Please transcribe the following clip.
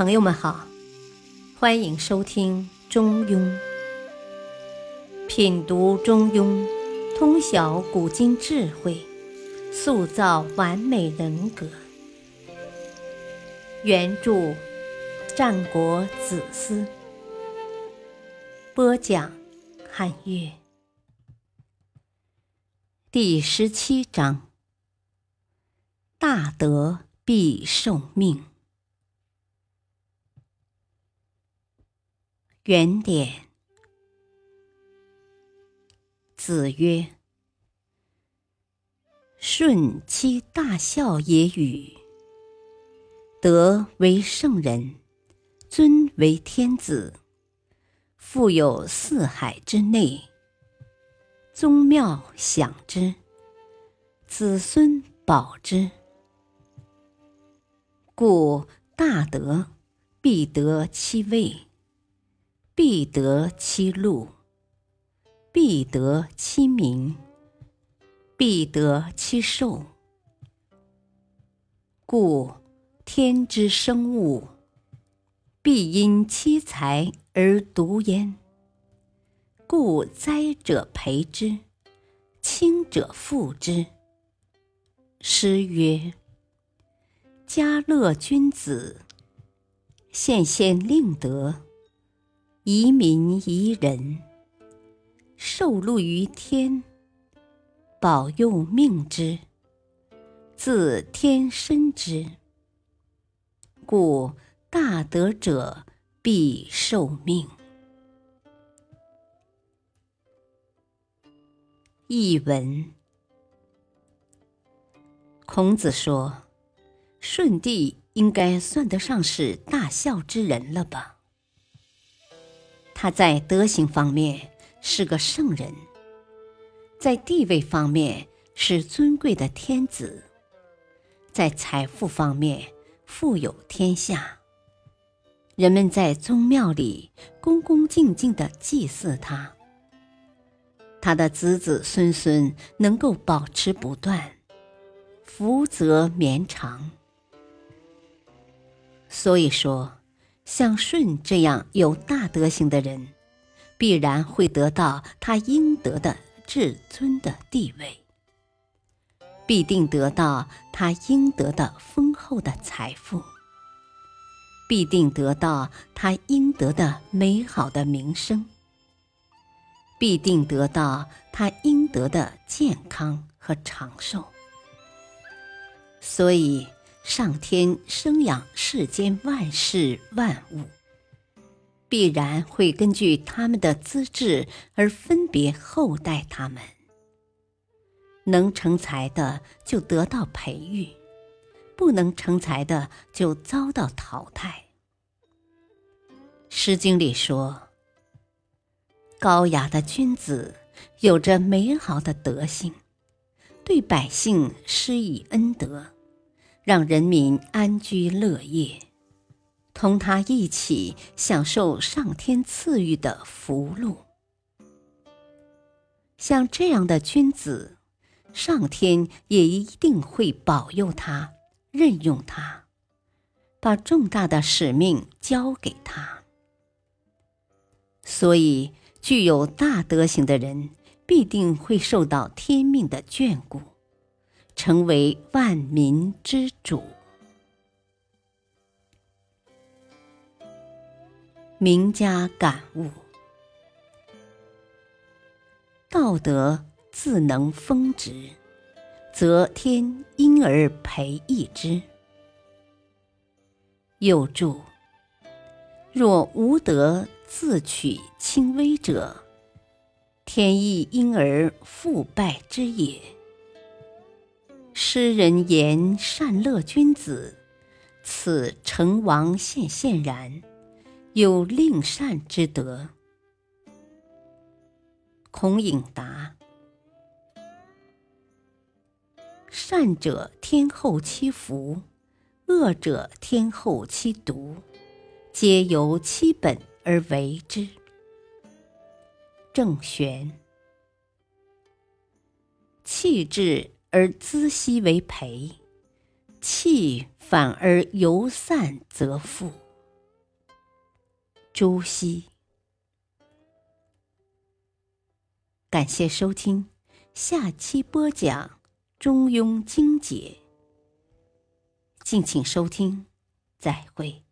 朋友们好，欢迎收听《中庸》，品读《中庸》，通晓古今智慧，塑造完美人格。原著：战国子思，播讲：汉乐。第十七章：大德必受命。原点。子曰：“舜其大孝也与？德为圣人，尊为天子，富有四海之内，宗庙享之，子孙保之。故大德必得其位。”必得其禄，必得其名，必得其寿。故天之生物，必因其才而独焉。故灾者培之，亲者复之。诗曰：“家乐君子，献先令德。”移民宜人，受禄于天，保佑命之，自天生之。故大德者必受命。译文：孔子说：“舜帝应该算得上是大孝之人了吧？”他在德行方面是个圣人，在地位方面是尊贵的天子，在财富方面富有天下。人们在宗庙里恭恭敬敬的祭祀他，他的子子孙孙能够保持不断，福泽绵长。所以说。像舜这样有大德行的人，必然会得到他应得的至尊的地位，必定得到他应得的丰厚的财富，必定得到他应得的美好的名声，必定得到他应得的健康和长寿。所以。上天生养世间万事万物，必然会根据他们的资质而分别厚待他们。能成才的就得到培育，不能成才的就遭到淘汰。《诗经》里说：“高雅的君子有着美好的德性，对百姓施以恩德。”让人民安居乐业，同他一起享受上天赐予的福禄。像这样的君子，上天也一定会保佑他、任用他，把重大的使命交给他。所以，具有大德行的人，必定会受到天命的眷顾。成为万民之主。名家感悟：道德自能丰植，则天因而培益之。又注：若无德自取轻微者，天亦因而复败之也。诗人言善乐君子，此成王献献然，有令善之德。孔颖达：善者天厚其福，恶者天厚其毒，皆由其本而为之。郑玄：气质。而资息为培，气反而由散则复。朱熹。感谢收听，下期播讲《中庸经解》，敬请收听，再会。